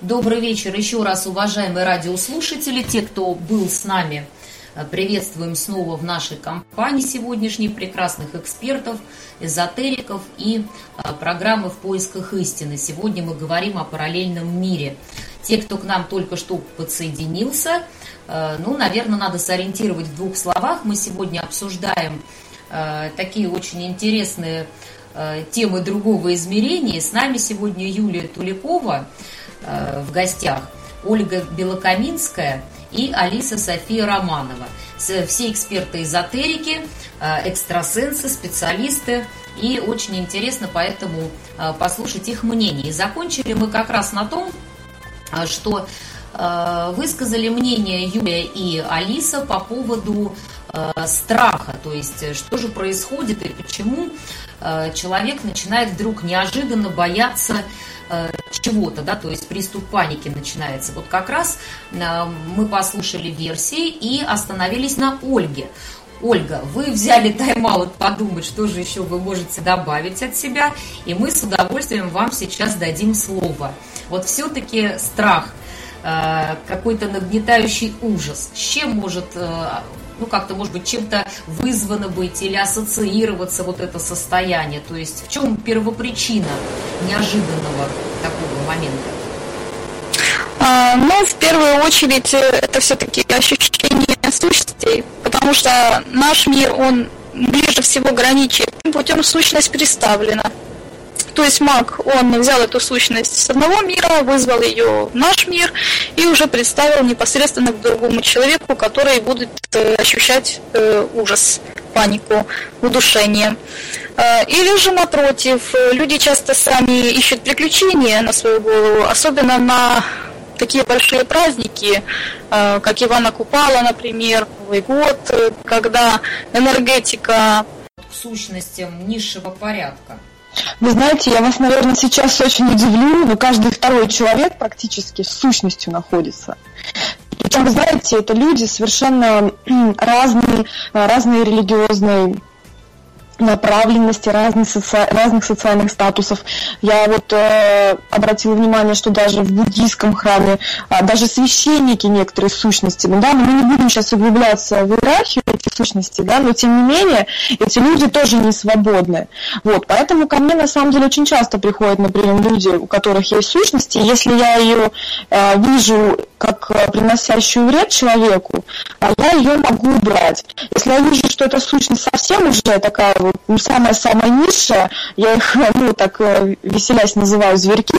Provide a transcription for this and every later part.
Добрый вечер еще раз, уважаемые радиослушатели, те, кто был с нами Приветствуем снова в нашей компании сегодняшних прекрасных экспертов, эзотериков и а, программы «В поисках истины». Сегодня мы говорим о параллельном мире. Те, кто к нам только что подсоединился, а, ну, наверное, надо сориентировать в двух словах. Мы сегодня обсуждаем а, такие очень интересные темы другого измерения. С нами сегодня Юлия Туликова в гостях, Ольга Белокаминская – и Алиса София Романова. Все эксперты эзотерики, э, экстрасенсы, специалисты. И очень интересно поэтому э, послушать их мнение. И закончили мы как раз на том, э, что высказали мнение Юлия и Алиса по поводу страха, то есть что же происходит и почему человек начинает вдруг неожиданно бояться Э, чего-то, да, то есть приступ паники начинается. Вот как раз э, мы послушали версии и остановились на Ольге. Ольга, вы взяли тайм-аут подумать, что же еще вы можете добавить от себя, и мы с удовольствием вам сейчас дадим слово. Вот все-таки страх, э, какой-то нагнетающий ужас, с чем может ну, как-то, может быть, чем-то вызвано быть или ассоциироваться вот это состояние? То есть в чем первопричина неожиданного такого момента? А, ну, в первую очередь, э, это все-таки ощущение сущностей, потому что наш мир, он ближе всего граничит, путем сущность представлена. То есть маг, он взял эту сущность с одного мира, вызвал ее в наш мир и уже представил непосредственно к другому человеку, который будет э, ощущать э, ужас, панику, удушение. Э, или же напротив, люди часто сами ищут приключения на свою голову, особенно на такие большие праздники, как Ивана Купала, например, Новый год, когда энергетика к сущностям низшего порядка. Вы знаете, я вас, наверное, сейчас очень удивлю, но каждый второй человек практически с сущностью находится. Причем, вы знаете, это люди совершенно разные, разные религиозные направленности, разных, соци... разных социальных статусов. Я вот э, обратила внимание, что даже в буддийском храме, э, даже священники некоторые сущности, ну да, мы не будем сейчас углубляться в иерархию этих сущностей, да, но тем не менее эти люди тоже не свободны. Вот, поэтому ко мне на самом деле очень часто приходят, например, люди, у которых есть сущности, если я ее э, вижу как э, приносящую вред человеку, а я ее могу убрать. Если я вижу, что эта сущность совсем уже такая вот, самая-самая низшая, я их, ну, так э, веселясь называю зверьки,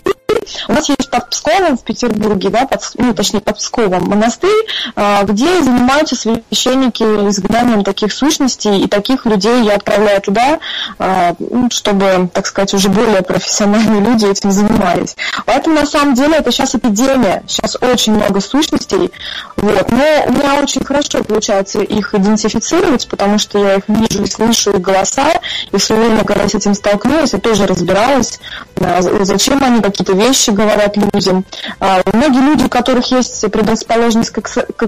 у нас есть под Псковом в Петербурге, да, под, ну, точнее, под Псковом монастырь, а, где занимаются священники изгнанием таких сущностей, и таких людей я отправляю туда, а, ну, чтобы, так сказать, уже более профессиональные люди этим занимались. Поэтому, на самом деле, это сейчас эпидемия, сейчас очень много сущностей, вот, но у меня очень хорошо получается их идентифицировать, потому что я их вижу и слышу, их голоса, и в свое время, когда с этим столкнулась, я тоже разбиралась, а, зачем они какие-то вещи говорят людям. А, многие люди, у которых есть предрасположенность к, к,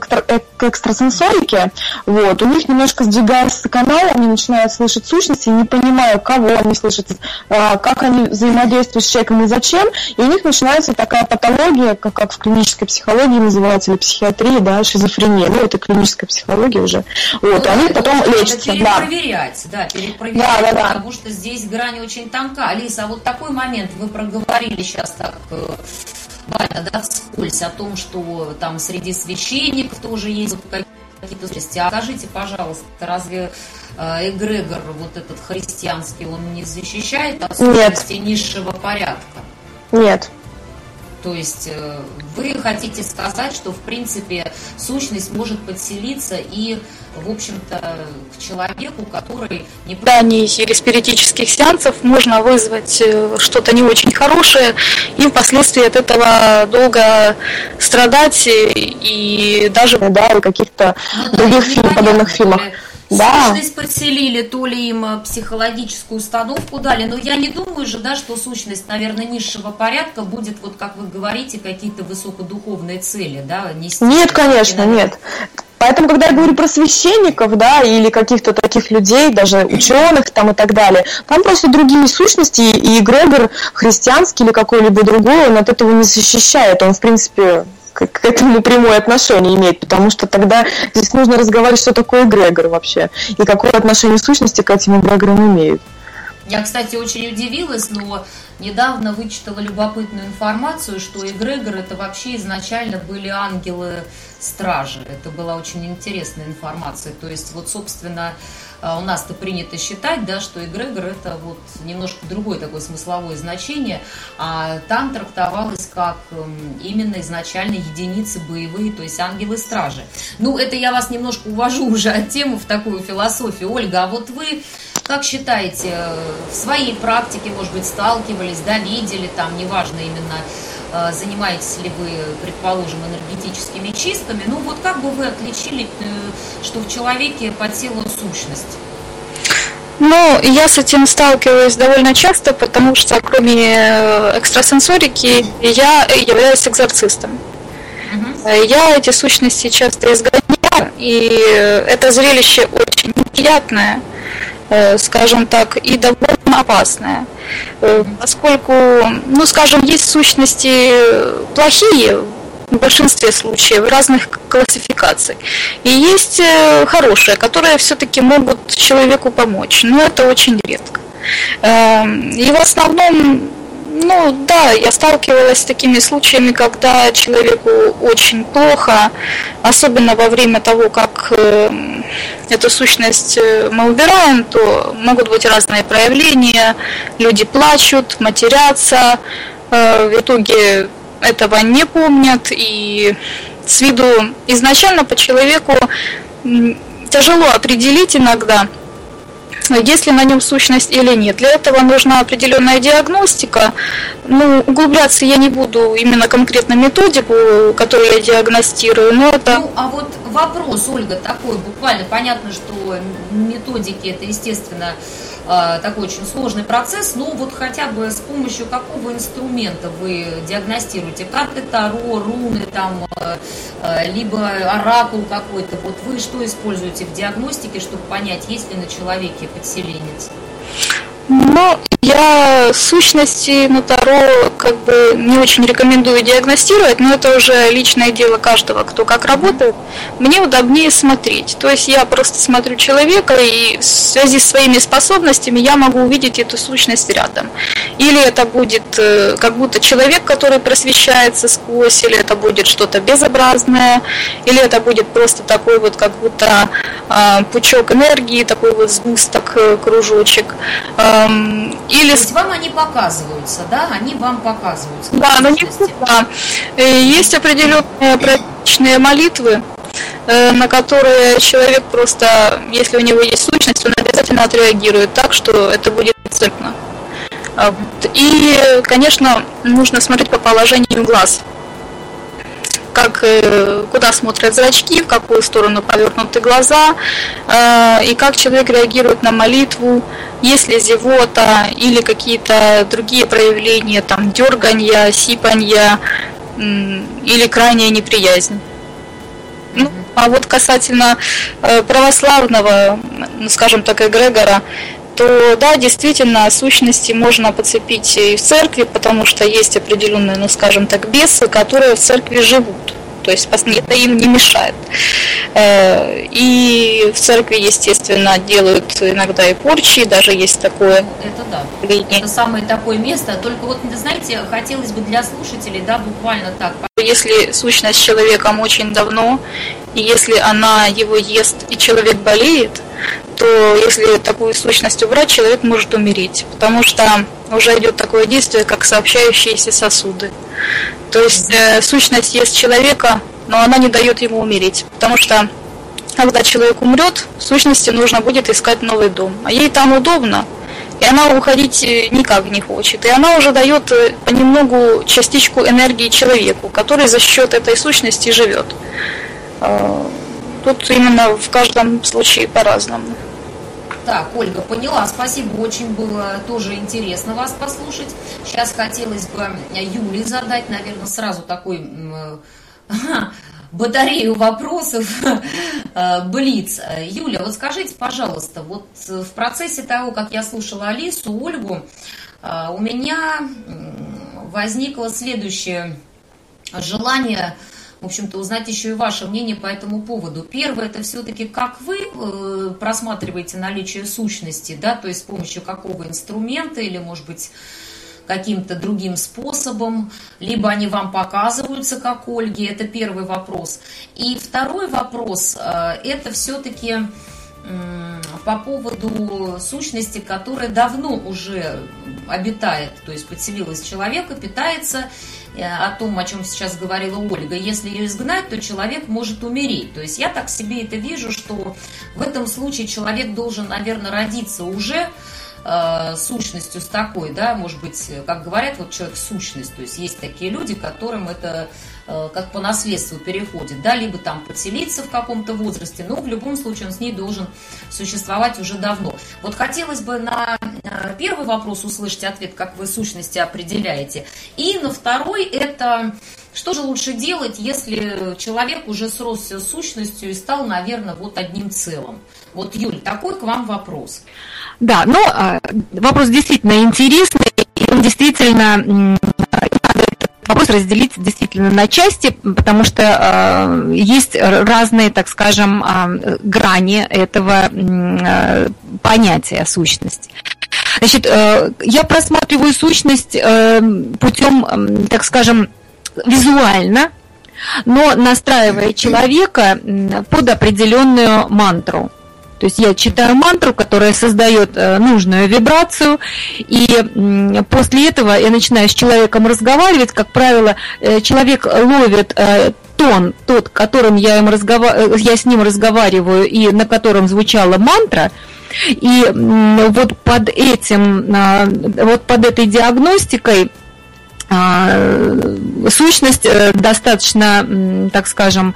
к экстрасенсорике, вот, у них немножко сдвигается канал, они начинают слышать сущности, не понимая, кого они слышат, а, как они взаимодействуют с человеком и зачем, и у них начинается такая патология, как, как в клинической психологии называется, или психиатрии, да, шизофрения, ну, это клиническая психология уже. Вот, ну, они потом лечатся. Перепроверять, да, перепроверять, да, да, да. потому что здесь грань очень тонка. Алиса, а вот такой момент вы проговорили сейчас так буквально, да, вскользь о том, что там среди священников тоже есть какие-то сущности. А скажите, пожалуйста, разве э, эгрегор вот этот христианский, он не защищает от низшего порядка? Нет. То есть э, вы хотите сказать, что в принципе сущность может подселиться и, в общем-то, к человеку, который не... Да, не или спиритических сеансов можно вызвать э, что-то не очень хорошее и впоследствии от этого долго страдать и даже да, в каких-то ну, других фильм, подобных фильмах. Да. Сущность подселили, то ли им э, психологическую установку дали, но я не думаю же, да, что сущность, наверное, низшего порядка будет, вот как вы говорите, какие-то высокодуховные цели, да, нести. Нет, конечно, нет. Поэтому, когда я говорю про священников, да, или каких-то таких людей, даже ученых там и так далее, там просто другие сущности, и эгрегор христианский или какой-либо другой, он от этого не защищает. Он, в принципе, к, этому прямое отношение имеет, потому что тогда здесь нужно разговаривать, что такое эгрегор вообще, и какое отношение сущности к этим эгрегорам имеют. Я, кстати, очень удивилась, но недавно вычитала любопытную информацию, что эгрегор это вообще изначально были ангелы-стражи. Это была очень интересная информация. То есть, вот, собственно, а у нас-то принято считать, да, что эгрегор это вот немножко другое такое смысловое значение, а там трактовалось как эм, именно изначально единицы боевые, то есть ангелы-стражи. Ну, это я вас немножко увожу уже от темы в такую философию. Ольга, а вот вы как считаете, в своей практике, может быть, сталкивались, да, видели там, неважно именно, э, занимаетесь ли вы, предположим, энергетическими чистками, ну вот как бы вы отличили, э, что в человеке подсела сущность? Ну, я с этим сталкиваюсь довольно часто, потому что кроме э, экстрасенсорики я являюсь экзорцистом. Я эти сущности часто изгоняю, и это зрелище очень неприятное. Э, скажем так, и довольно опасная. Э, поскольку, ну, скажем, есть сущности плохие в большинстве случаев разных классификаций. И есть э, хорошие, которые все-таки могут человеку помочь, но это очень редко. И в основном ну да, я сталкивалась с такими случаями, когда человеку очень плохо, особенно во время того, как э, эту сущность э, мы убираем, то могут быть разные проявления, люди плачут, матерятся, э, в итоге этого не помнят, и с виду изначально по человеку тяжело определить иногда, есть ли на нем сущность или нет. Для этого нужна определенная диагностика. Ну, углубляться я не буду именно конкретно методику, которую я диагностирую, но это... Ну, а вот вопрос, Ольга, такой буквально понятно, что методики это, естественно, такой очень сложный процесс, но вот хотя бы с помощью какого инструмента вы диагностируете? Карты Таро, руны, там, а, а, либо оракул какой-то. Вот вы что используете в диагностике, чтобы понять, есть ли на человеке подселенец? Ну, я сущности на Таро как бы не очень рекомендую диагностировать, но это уже личное дело каждого, кто как работает. Мне удобнее смотреть. То есть я просто смотрю человека, и в связи с своими способностями я могу увидеть эту сущность рядом. Или это будет э, как будто человек, который просвещается сквозь, или это будет что-то безобразное, или это будет просто такой вот как будто э, пучок энергии, такой вот сгусток, э, кружочек. Эм, или... То есть вам они показываются, да? Они вам показываются. Да, но не всегда. Э, есть определенные практичные молитвы, э, на которые человек просто, если у него есть сущность, он обязательно отреагирует так, что это будет цепно. А и, конечно, нужно смотреть по положению глаз как, э, куда смотрят зрачки, в какую сторону повернуты глаза, э, и как человек реагирует на молитву, если зевота или какие-то другие проявления, там, дергания, сипанья или крайняя неприязнь. Ну, а вот касательно э, православного, ну, скажем так, эгрегора, то да, действительно, сущности можно подцепить и в церкви, потому что есть определенные, ну скажем так, бесы, которые в церкви живут. То есть это им не мешает. Э, и в церкви, естественно, делают иногда и порчи, даже есть такое. Это да. Это самое такое место. Только вот, знаете, хотелось бы для слушателей, да, буквально так. Если сущность с человеком очень давно, и если она его ест, и человек болеет, то если такую сущность убрать, человек может умереть, потому что уже идет такое действие, как сообщающиеся сосуды. То есть э, сущность есть человека, но она не дает ему умереть. Потому что когда человек умрет, сущности нужно будет искать новый дом. А ей там удобно, и она уходить э, никак не хочет. И она уже дает э, понемногу частичку энергии человеку, который за счет этой сущности живет. Тут именно в каждом случае по-разному. Так, Ольга, поняла. Спасибо, очень было тоже интересно вас послушать. Сейчас хотелось бы Юле задать, наверное, сразу такой батарею вопросов э, Блиц. Юля, вот скажите, пожалуйста, вот в процессе того, как я слушала Алису, Ольгу, э, у меня возникло следующее желание в общем-то, узнать еще и ваше мнение по этому поводу. Первое, это все-таки как вы э, просматриваете наличие сущности, да, то есть с помощью какого инструмента или, может быть, каким-то другим способом, либо они вам показываются как Ольги, это первый вопрос. И второй вопрос, э, это все-таки по поводу сущности, которая давно уже обитает, то есть подселилась человека, питается э, о том, о чем сейчас говорила Ольга, если ее изгнать, то человек может умереть. То есть я так себе это вижу, что в этом случае человек должен, наверное, родиться уже э, сущностью с такой, да, может быть, как говорят, вот человек сущность, то есть есть такие люди, которым это э, как по наследству переходит, да, либо там подселиться в каком-то возрасте, но в любом случае он с ней должен существовать уже давно. Вот хотелось бы на э, первый вопрос услышать ответ, как вы сущности определяете, и на второй это что же лучше делать, если человек уже сросся с сущностью и стал, наверное, вот одним целым? Вот, Юль, такой к вам вопрос. Да, но а, вопрос действительно интересный, и он действительно вопрос разделить действительно на части, потому что э, есть разные, так скажем, э, грани этого э, понятия сущности. Значит, э, я просматриваю сущность э, путем, э, так скажем, визуально, но настраивая человека под определенную мантру. То есть я читаю мантру, которая создает э, нужную вибрацию, и после этого я начинаю с человеком разговаривать. Как правило, э, человек ловит э, тон, тот, которым я, им разгова... я с ним разговариваю и на котором звучала мантра, и вот под этим, вот под этой диагностикой сущность достаточно, так скажем,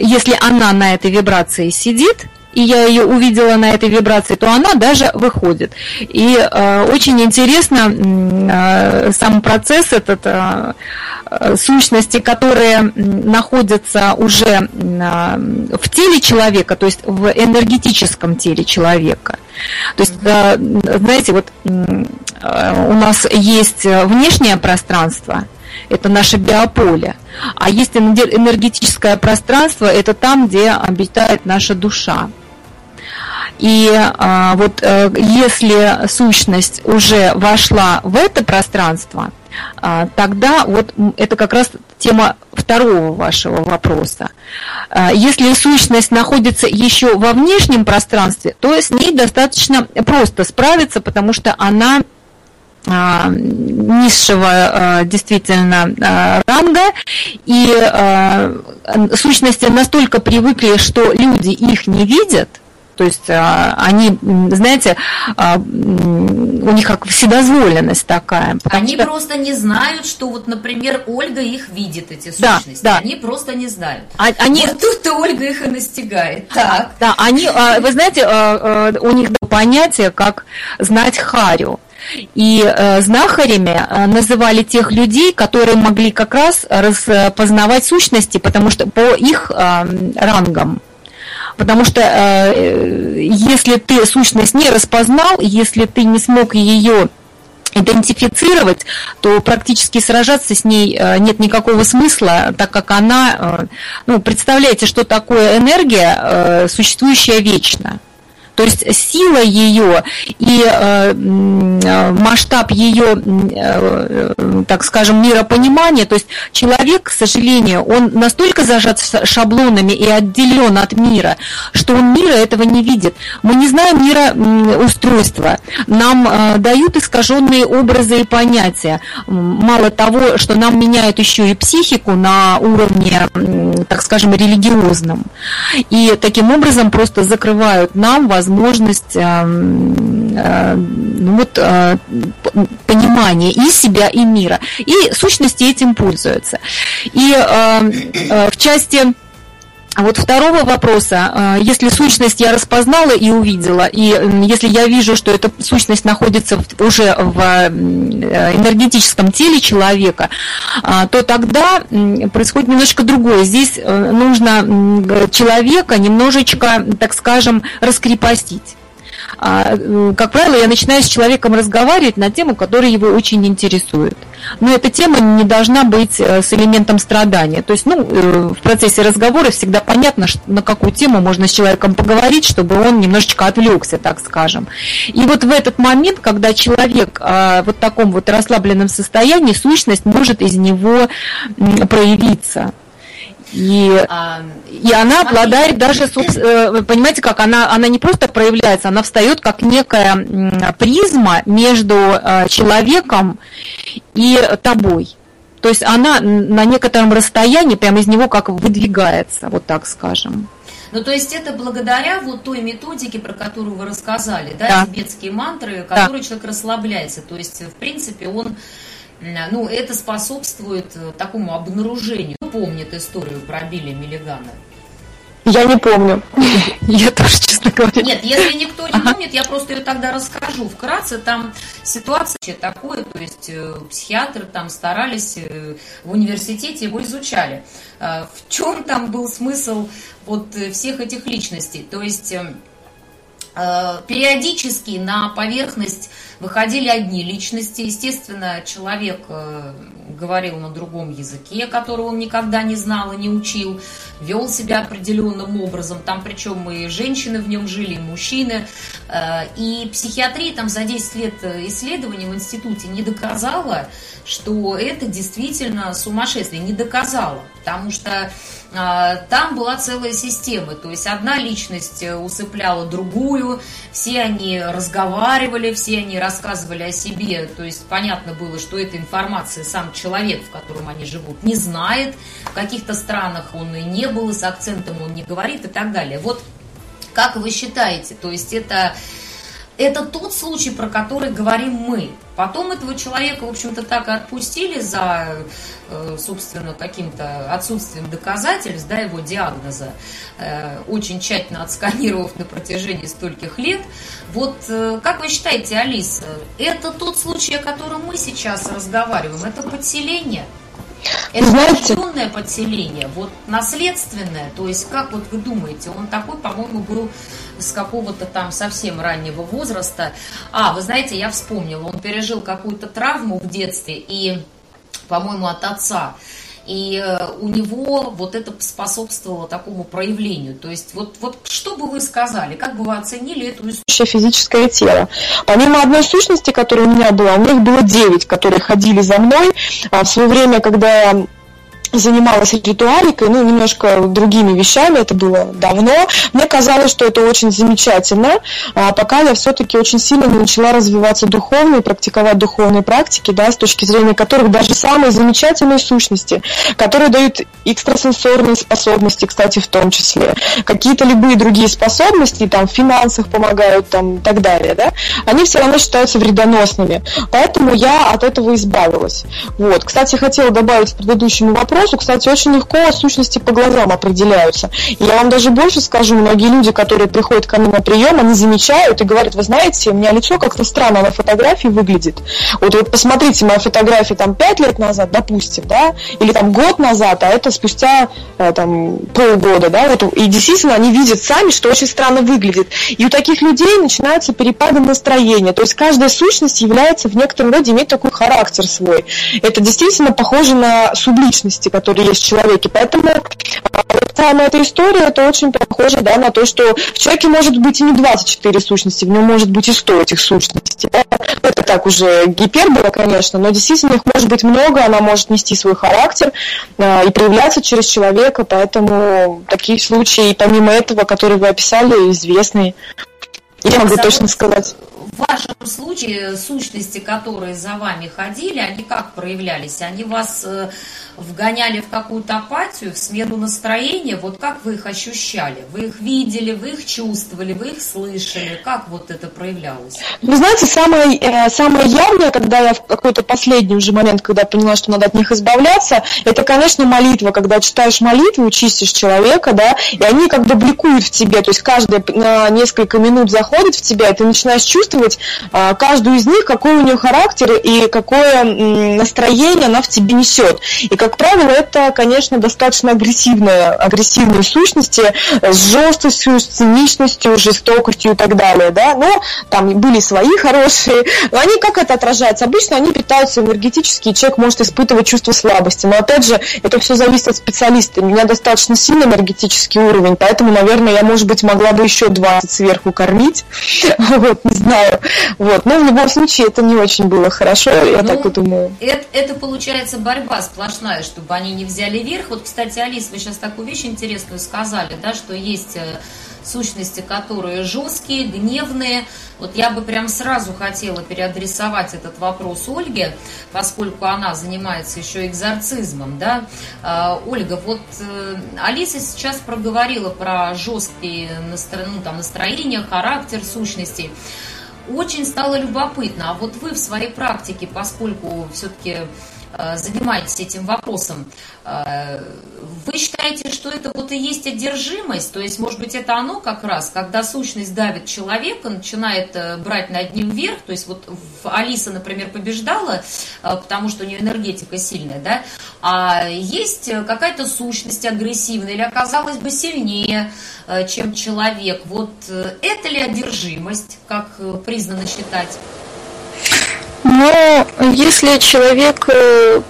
если она на этой вибрации сидит, и я ее увидела на этой вибрации, то она даже выходит. И э, очень интересно э, сам процесс этот э, сущности, которые находятся уже э, в теле человека, то есть в энергетическом теле человека. То есть, э, знаете, вот э, у нас есть внешнее пространство – это наше биополе. А есть энергетическое пространство, это там, где обитает наша душа. И а, вот а, если сущность уже вошла в это пространство, а, тогда вот это как раз тема второго вашего вопроса. А, если сущность находится еще во внешнем пространстве, то с ней достаточно просто справиться, потому что она а, низшего а, действительно а, ранга, и сущности настолько привыкли, что люди их не видят, то есть они, знаете, у них как вседозволенность такая. Они что... просто не знают, что вот, например, Ольга их видит, эти сущности. Да, да. Они просто не знают. А, они... Вот тут-то Ольга их и настигает. Так. Да, они, вы знаете, у них понятие, как знать Харю. И э, знахарями э, называли тех людей, которые могли как раз распознавать сущности, потому что по их э, рангам. Потому что э, если ты сущность не распознал, если ты не смог ее идентифицировать, то практически сражаться с ней э, нет никакого смысла, так как она, э, ну, представляете, что такое энергия, э, существующая вечно. То есть сила ее и э, масштаб ее, так скажем, миропонимания, то есть человек, к сожалению, он настолько зажат шаблонами и отделен от мира, что он мира этого не видит. Мы не знаем мира устройства. Нам дают искаженные образы и понятия. Мало того, что нам меняют еще и психику на уровне, так скажем, религиозном. И таким образом просто закрывают нам возможность э, э, ну, вот, э, понимания и себя, и мира. И сущности этим пользуются. И в части а вот второго вопроса, а, если сущность я распознала и увидела, и если я вижу, что эта сущность находится уже в э, энергетическом теле человека, а, то тогда происходит немножко другое. Здесь э, нужно человека немножечко, так скажем, раскрепостить. Как правило, я начинаю с человеком разговаривать на тему, которая его очень интересует но эта тема не должна быть э, с элементом страдания. То есть, ну, э, в процессе разговора всегда понятно, на какую тему можно с человеком поговорить, чтобы он немножечко отвлекся, так скажем. И вот в этот момент, когда человек а, вот в таком вот расслабленном состоянии, сущность может из него проявиться. И, а, и она обладает даже, э, понимаете, как она, она не просто проявляется, она встает как некая призма между э, человеком и тобой. То есть она на некотором расстоянии прямо из него как выдвигается, вот так скажем. Ну, то есть это благодаря вот той методике, про которую вы рассказали, да, да. тибетские мантры, которые да. человек расслабляется. То есть, в принципе, он ну, это способствует э, такому обнаружению. Помнит историю про Билли Миллигана? Я не помню. Я тоже, честно говоря. Нет, если никто не помнит, я просто ее тогда расскажу. Вкратце там ситуация такое, то есть э, психиатры там старались, э, в университете его изучали. В чем там был смысл вот всех этих личностей? То есть периодически на поверхность Выходили одни личности, естественно, человек э, говорил на другом языке, которого он никогда не знал и не учил, вел себя определенным образом, там причем и женщины в нем жили, и мужчины. Э, и психиатрия там за 10 лет исследований в институте не доказала, что это действительно сумасшествие, не доказала, потому что там была целая система, то есть одна личность э, усыпляла другую, все они разговаривали, все они рассказывали о себе, то есть понятно было, что эта информация сам человек, в котором они живут, не знает, в каких-то странах он и не был, и с акцентом он не говорит и так далее. Вот как вы считаете, то есть это это тот случай, про который говорим мы. Потом этого человека, в общем-то, так и отпустили за, э, собственно, каким-то отсутствием доказательств, да, его диагноза, э, очень тщательно отсканировав на протяжении стольких лет. Вот э, как вы считаете, Алиса, это тот случай, о котором мы сейчас разговариваем, это подселение? Это Знаете... подселение, вот наследственное, то есть как вот вы думаете, он такой, по-моему, был с какого-то там совсем раннего возраста. А, вы знаете, я вспомнила, он пережил какую-то травму в детстве и, по-моему, от отца. И э, у него вот это способствовало такому проявлению. То есть вот, вот что бы вы сказали, как бы вы оценили эту историю? физическое тело. Помимо одной сущности, которая у меня была, у них было девять, которые ходили за мной. А в свое время, когда занималась ритуаликой, ну, немножко другими вещами, это было давно. Мне казалось, что это очень замечательно, а пока я все-таки очень сильно начала развиваться духовно и практиковать духовные практики, да, с точки зрения которых даже самые замечательные сущности, которые дают экстрасенсорные способности, кстати, в том числе, какие-то любые другие способности, там, в финансах помогают, там, и так далее, да, они все равно считаются вредоносными. Поэтому я от этого избавилась. Вот. Кстати, хотела добавить к предыдущему вопросу, вопросу, кстати, очень легко сущности по глазам определяются. Я вам даже больше скажу, многие люди, которые приходят ко мне на прием, они замечают и говорят, вы знаете, у меня лицо как-то странно на фотографии выглядит. Вот вы посмотрите, моя фотография там 5 лет назад, допустим, да, или там год назад, а это спустя э, там полгода, да, вот, и действительно они видят сами, что очень странно выглядит. И у таких людей начинаются перепады настроения, то есть каждая сущность является в некотором роде иметь такой характер свой. Это действительно похоже на субличности, которые есть в человеке. Поэтому а, та называемая эта история, это очень похоже да, на то, что в человеке может быть и не 24 сущности, в нем может быть и 100 этих сущностей. Это так уже гипербола, конечно, но действительно их может быть много, она может нести свой характер э, и проявляться через человека, поэтому такие случаи, помимо этого, которые вы описали, известны. Я могу точно сказать в вашем случае сущности, которые за вами ходили, они как проявлялись? Они вас э, вгоняли в какую-то апатию, в смену настроения? Вот как вы их ощущали? Вы их видели, вы их чувствовали, вы их слышали? Как вот это проявлялось? Вы знаете, самое, э, самое явное, когда я в какой-то последний уже момент, когда поняла, что надо от них избавляться, это, конечно, молитва. Когда читаешь молитву, чистишь человека, да, и они как бы бликуют в тебе. То есть каждая на несколько минут заходит в тебя, и ты начинаешь чувствовать, а, каждую из них, какой у нее характер и какое настроение она в тебе несет. И, как правило, это, конечно, достаточно агрессивные, агрессивные сущности с жесткостью, с циничностью, жестокостью и так далее. Да? Но там были свои хорошие. Но они как это отражается? Обычно они питаются энергетически, и человек может испытывать чувство слабости. Но, опять же, это все зависит от специалиста. У меня достаточно сильный энергетический уровень, поэтому, наверное, я, может быть, могла бы еще 20 сверху кормить. Вот, не знаю. Вот. Но в любом случае это не очень было хорошо, я ну, так и думаю. Это, это получается борьба сплошная, чтобы они не взяли верх. Вот, кстати, Алис, вы сейчас такую вещь интересную сказали, да, что есть э, сущности, которые жесткие, гневные. Вот я бы прям сразу хотела переадресовать этот вопрос Ольге, поскольку она занимается еще экзорцизмом, да. А, Ольга, вот э, Алиса сейчас проговорила про жесткие ну, там, настроения, характер сущностей очень стало любопытно. А вот вы в своей практике, поскольку все-таки занимаетесь этим вопросом, э, вы считаете, что это вот и есть одержимость? То есть, может быть, это оно как раз, когда сущность давит человека, начинает э, брать над ним вверх, то есть вот Алиса, например, побеждала, потому что у нее энергетика сильная, да, а есть какая-то сущность агрессивная или оказалась бы сильнее, Э, чем человек. Вот э, это ли одержимость, как э, признано считать? Но если человек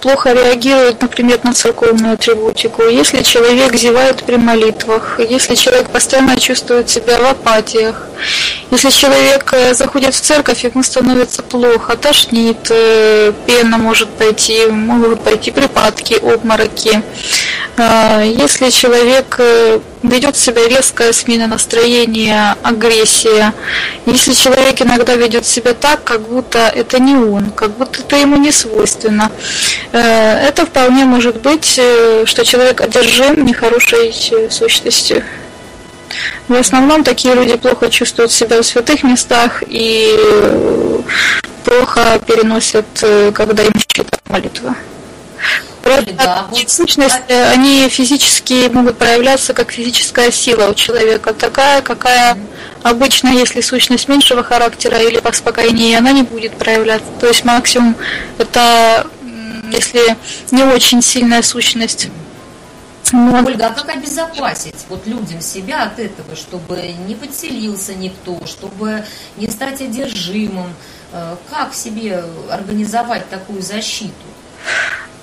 плохо реагирует, например, на церковную атрибутику, если человек зевает при молитвах, если человек постоянно чувствует себя в апатиях, если человек заходит в церковь, ему становится плохо, тошнит, пена может пойти, могут пойти припадки, обмороки. Если человек ведет себя резкая смена настроения, агрессия. Если человек иногда ведет себя так, как будто это не он, как будто это ему не свойственно, э, это вполне может быть, э, что человек одержим нехорошей сущностью. В основном такие люди плохо чувствуют себя в святых местах и плохо переносят, э, когда им читают молитву. Да, вот... сущности, они физически могут проявляться как физическая сила у человека, такая, какая обычно, если сущность меньшего характера или поспокойнее, она не будет проявляться. То есть максимум это, если не очень сильная сущность. Но... Ольга, а как обезопасить вот людям себя от этого, чтобы не подселился никто, чтобы не стать одержимым? Э, как себе организовать такую защиту?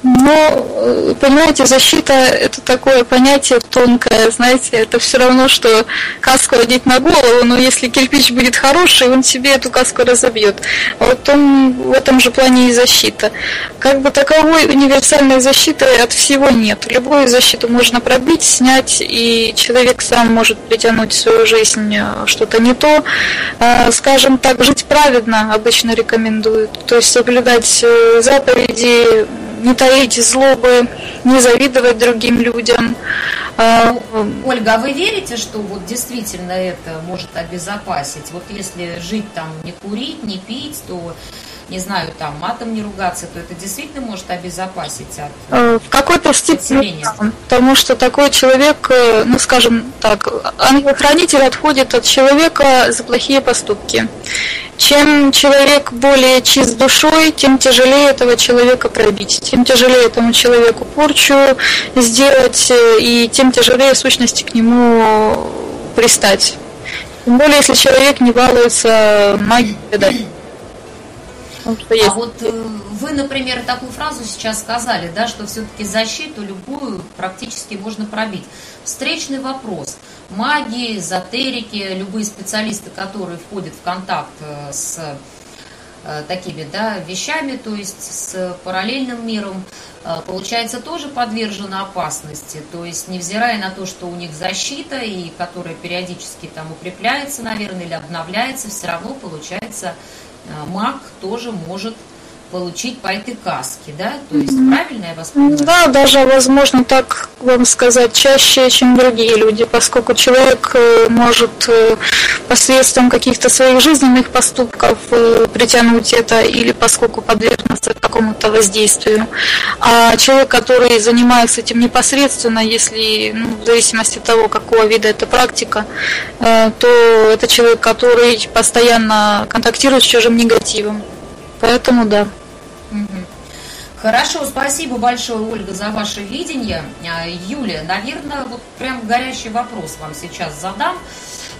Но, э, понимаете, защита это такое понятие тонкое, знаете, это все равно, что каску одеть на голову, но если кирпич будет хороший, он себе эту каску разобьет. Вот он в этом же плане и защита. Как бы таковой универсальной защиты от всего нет. Любую защиту можно пробить, снять, и человек сам может притянуть в свою жизнь э, что-то не то. А, скажем так, жить праведно обычно рекомендуют, то есть соблюдать э, заповеди, не таить злобы, не завидовать другим людям. А, Ольга, а вы верите, что вот действительно это может обезопасить? Вот если жить там, не курить, не пить, то не знаю, там, матом не ругаться, то это действительно может обезопасить от э, В какой-то степени, потому что такой человек, э, ну, скажем так, ангел-хранитель отходит от человека за плохие поступки. Чем человек более чист душой, тем тяжелее этого человека пробить, тем тяжелее этому человеку порчу сделать, э, и тем тяжелее сущности к нему пристать. Тем более, если человек не балуется магией, да. А вот э, вы, например, такую фразу сейчас сказали, да, что все-таки защиту любую практически можно пробить. Встречный вопрос. Маги, эзотерики, любые специалисты, которые входят в контакт э, с э, такими да, вещами, то есть с параллельным миром, получается, тоже подвержены опасности. То есть, невзирая на то, что у них защита, и которая периодически там укрепляется, наверное, или обновляется, все равно, получается, маг тоже может получить по этой каске, да? То есть mm-hmm. правильно я вас понимаю? Да, даже возможно так вам сказать чаще, чем другие люди, поскольку человек э, может э, посредством каких-то своих жизненных поступков э, притянуть это или поскольку подвергнуться какому-то воздействию. А человек, который занимается этим непосредственно, если ну, в зависимости от того, какого вида это практика, то это человек, который постоянно контактирует с чужим негативом. Поэтому да. Хорошо, спасибо большое, Ольга, за ваше видение. А, Юлия, наверное, вот прям горящий вопрос вам сейчас задам,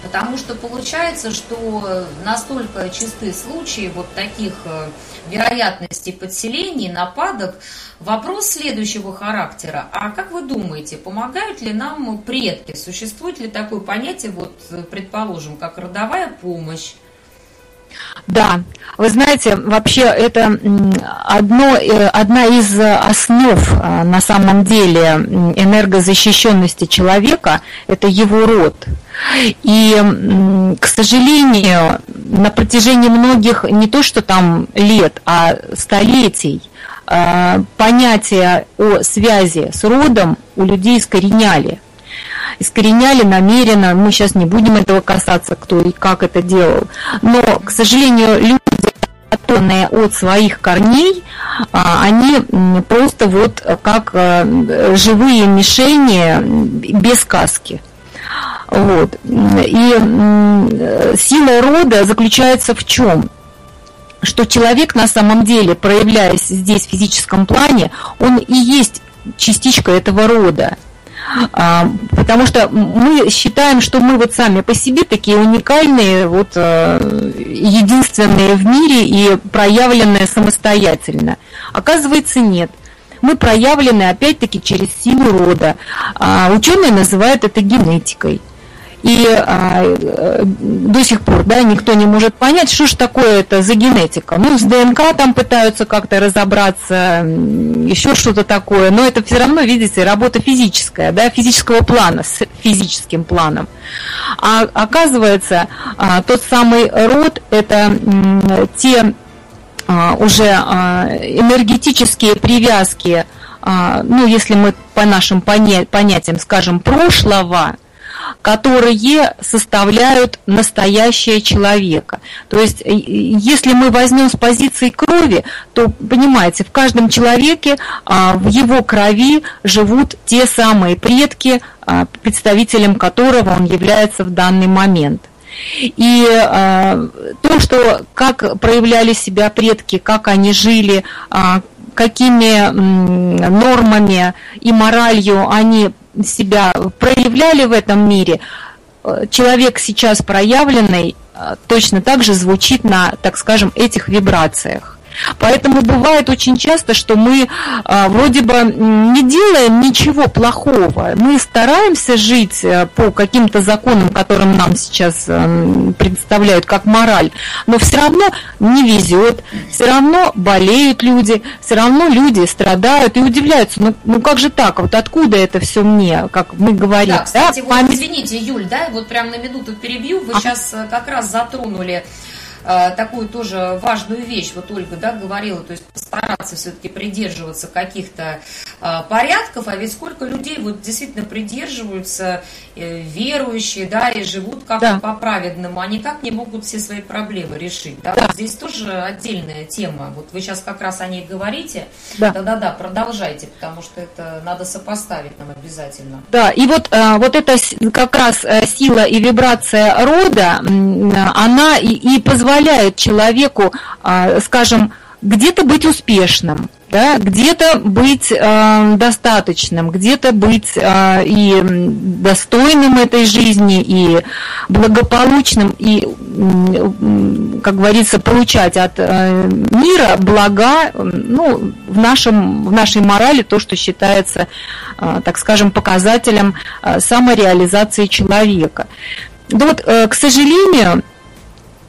потому что получается, что настолько чисты случаи вот таких э, вероятностей подселений, нападок. Вопрос следующего характера. А как вы думаете, помогают ли нам предки? Существует ли такое понятие, вот, предположим, как родовая помощь? Да, вы знаете, вообще это одно, э, одна из основ э, на самом деле энергозащищенности человека – это его род. И, к сожалению, на протяжении многих не то что там лет, а столетий э, понятия о связи с родом у людей искореняли – искореняли намеренно. Мы сейчас не будем этого касаться, кто и как это делал. Но, к сожалению, люди оторванные от своих корней, а, они просто вот как э, живые мишени без сказки. Вот. И сила рода заключается в чем? Что человек на самом деле, проявляясь здесь в физическом плане, он и есть частичка этого рода. А, потому что мы считаем, что мы вот сами по себе такие уникальные, вот э, единственные в мире и проявленные самостоятельно. Оказывается, нет. Мы проявлены опять-таки через силу рода. А ученые называют это генетикой. И а, э, до сих пор да, никто не может понять, что же такое это за генетика. Ну, с ДНК там пытаются как-то разобраться, еще что-то такое, но это все равно, видите, работа физическая, да, физического плана, с физическим планом. А оказывается, а, тот самый род – это те а, уже а, энергетические привязки, а, ну, если мы по нашим понятиям скажем, прошлого – которые составляют настоящее человека. То есть, э, если мы возьмем с позиции крови, то, понимаете, в каждом человеке, а, в его крови живут те самые предки, а, представителем которого он является в данный момент. И э, то, что как проявляли себя предки, как они жили, э, какими нормами и моралью они себя проявляли в этом мире, э, человек сейчас проявленный э, точно так же звучит на, так скажем, этих вибрациях. Поэтому бывает очень часто, что мы а, вроде бы не делаем ничего плохого. Мы стараемся жить а, по каким-то законам, которым нам сейчас а, представляют как мораль, но все равно не везет, все равно болеют люди, все равно люди страдают и удивляются, ну, ну как же так, вот откуда это все мне, как мы говорим. Да, кстати, да? вот, извините, Юль, да, вот прям на минуту перебью, вы а? сейчас э, как раз затронули Э, такую тоже важную вещь, вот Ольга да, говорила, то есть постараться все-таки придерживаться каких-то э, порядков, а ведь сколько людей вот действительно придерживаются, э, верующие, да, и живут как-то да. по-праведному, они как не могут все свои проблемы решить, да, да. Вот здесь тоже отдельная тема, вот вы сейчас как раз о ней говорите, да, да, да, продолжайте, потому что это надо сопоставить нам обязательно. Да, и вот, вот эта как раз сила и вибрация рода, она и, и позволяет позволяет человеку, а, скажем, где-то быть успешным, да, где-то быть э, достаточным, где-то быть э, и достойным этой жизни, и благополучным, и, как говорится, получать от э, мира блага, ну, в, нашем, в нашей морали то, что считается, э, так скажем, показателем э, самореализации человека. Да вот, э, к сожалению,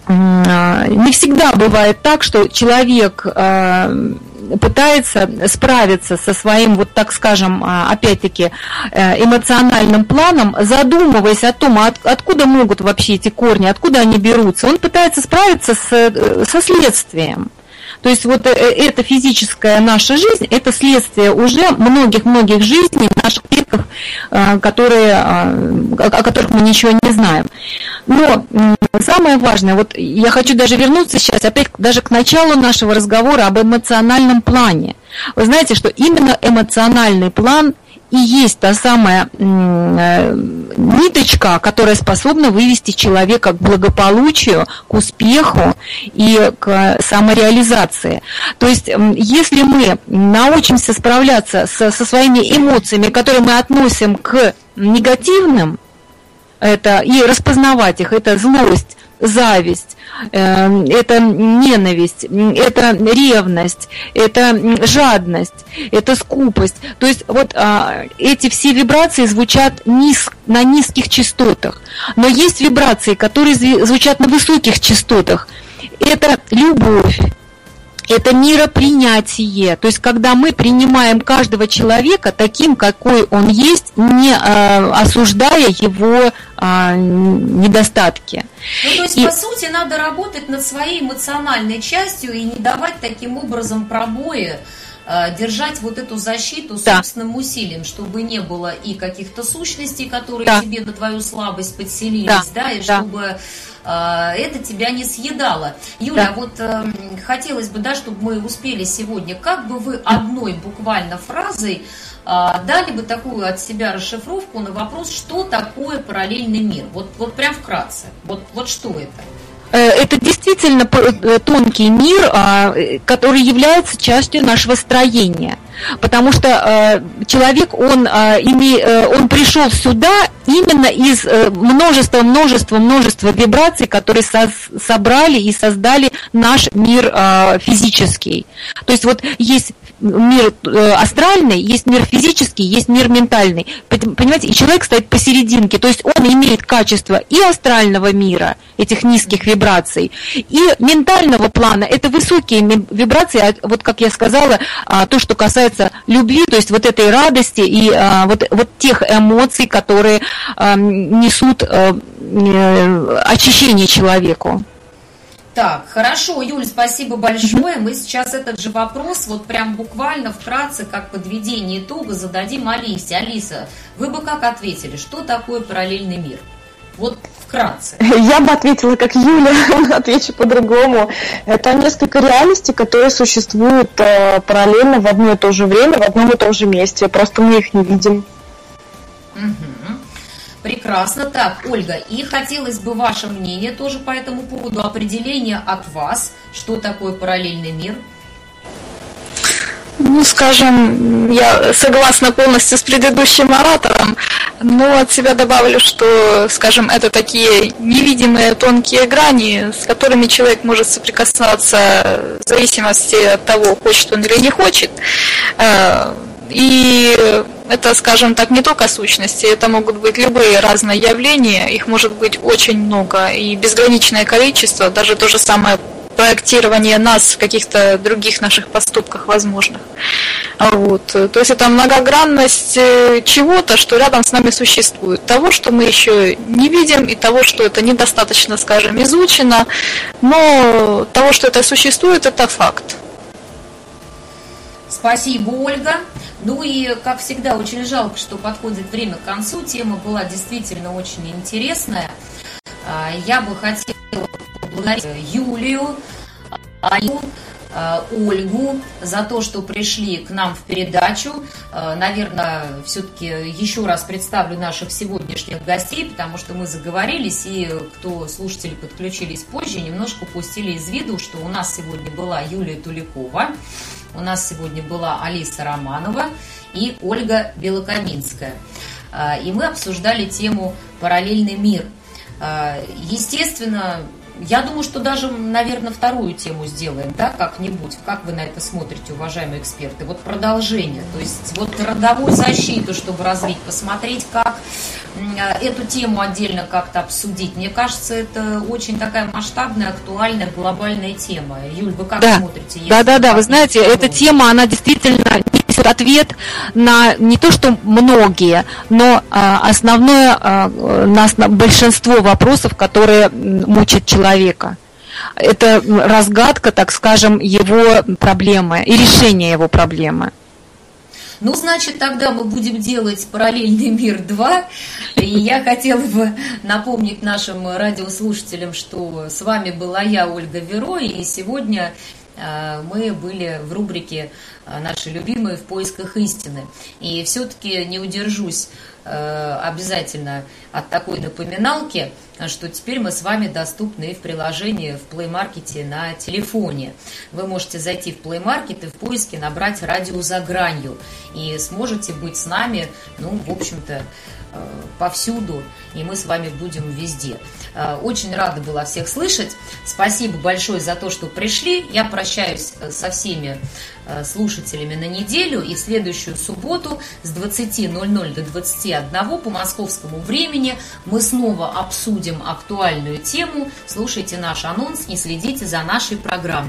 э, не всегда бывает так, что человек э, пытается справиться со своим, вот так скажем, а, опять-таки, э, эмоциональным планом, задумываясь о том, от, откуда могут вообще эти корни, откуда они берутся. Он пытается справиться с, э, со следствием. То есть вот э, эта физическая наша жизнь, это следствие уже многих-многих жизней наших предков, которые, о которых мы ничего не знаем. Но самое важное, вот я хочу даже вернуться сейчас опять даже к началу нашего разговора об эмоциональном плане. Вы знаете, что именно эмоциональный план и есть та самая э, ниточка, которая способна вывести человека к благополучию, к успеху и к самореализации. То есть, если мы научимся справляться со, со своими эмоциями, которые мы относим к негативным, это и распознавать их, это злость, зависть, э, это ненависть, это ревность, это жадность, это скупость. То есть вот а, эти все вибрации звучат низ, на низких частотах, но есть вибрации, которые звучат на высоких частотах. Это любовь, это миропринятие. То есть, когда мы принимаем каждого человека таким, какой он есть, не э, осуждая его э, недостатки. Ну, то есть, и... по сути, надо работать над своей эмоциональной частью и не давать таким образом пробои держать вот эту защиту да. собственным усилием, чтобы не было и каких-то сущностей, которые да. тебе на твою слабость подселились, да, да и да. чтобы э, это тебя не съедало. Юля, да. вот э, хотелось бы, да, чтобы мы успели сегодня, как бы вы одной буквально фразой э, дали бы такую от себя расшифровку на вопрос, что такое параллельный мир? Вот, вот прям вкратце. Вот, вот что это? Э, это действительно э, тонкий мир, а, который является частью нашего строения. Потому что э, человек, он, он пришел сюда именно из множества, множества, множества вибраций, которые собрали и создали наш мир физический. То есть вот есть мир э, астральный, есть мир физический, есть мир ментальный. Понимаете, и человек стоит посерединке, то есть он имеет качество и астрального мира, этих низких вибраций, и ментального плана, это высокие вибрации, а вот как я сказала, а, то, что касается любви, то есть вот этой радости и а, вот, вот тех эмоций, которые несут э, э, очищение человеку. Так, хорошо, Юль, спасибо большое. Мы сейчас этот же вопрос, вот прям буквально вкратце, как подведение итога, зададим Алисе. Алиса, вы бы как ответили, что такое параллельный мир? Вот вкратце. Я бы ответила, как Юля, отвечу по-другому. Это несколько реальностей, которые существуют э, параллельно в одно и то же время, в одном и том же месте. Просто мы их не видим. Угу. Прекрасно. Так, Ольга, и хотелось бы ваше мнение тоже по этому поводу, определение от вас, что такое параллельный мир. Ну, скажем, я согласна полностью с предыдущим оратором, но от себя добавлю, что, скажем, это такие невидимые тонкие грани, с которыми человек может соприкасаться в зависимости от того, хочет он или не хочет. Э, и это, скажем так, не только сущности, это могут быть любые разные явления, их может быть очень много и безграничное количество, даже то же самое проектирование нас в каких-то других наших поступках возможных. Вот. То есть это многогранность э, чего-то, что рядом с нами существует. Того, что мы еще не видим, и того, что это недостаточно, скажем, изучено, но того, что это существует, это факт. Спасибо, Ольга. Ну и, как всегда, очень жалко, что подходит время к концу. Тема была действительно очень интересная. А, я бы хотела поблагодарить Юлию, Аню, Э, Ольгу за то, что пришли к нам в передачу. Э, наверное, все-таки еще раз представлю наших сегодняшних гостей, потому что мы заговорились, и кто слушатели подключились позже, немножко упустили из виду, что у нас сегодня была Юлия Туликова, у нас сегодня была Алиса Романова и Ольга Белокаминская. Э, и мы обсуждали тему «Параллельный мир». Естественно, я думаю, что даже, наверное, вторую тему сделаем, да, как-нибудь. Как вы на это смотрите, уважаемые эксперты? Вот продолжение, то есть вот родовую защиту, чтобы развить, посмотреть, как эту тему отдельно как-то обсудить. Мне кажется, это очень такая масштабная, актуальная, глобальная тема. Юль, вы как да. смотрите? Да, да, да, вы знаете, эта тема, она действительно несет ответ на не то, что многие, но а, основное, а, на большинство вопросов, которые мучат человека. Это разгадка, так скажем, его проблемы и решение его проблемы. Ну, значит, тогда мы будем делать параллельный мир 2. И я хотела бы напомнить нашим радиослушателям, что с вами была я, Ольга Веро, и сегодня а, мы были в рубрике «Наши любимые в поисках истины». И все-таки не удержусь а, обязательно от такой напоминалки, что теперь мы с вами доступны и в приложении в Play Market на телефоне. Вы можете зайти в Play Market и в поиске набрать «Радио за гранью» и сможете быть с нами, ну, в общем-то, повсюду, и мы с вами будем везде. Э, очень рада была всех слышать. Спасибо большое за то, что пришли. Я прощаюсь э, со всеми э, слушателями на неделю. И в следующую субботу с 20.00 до 21 по московскому времени мы снова обсудим актуальную тему. Слушайте наш анонс, не следите за нашей программой.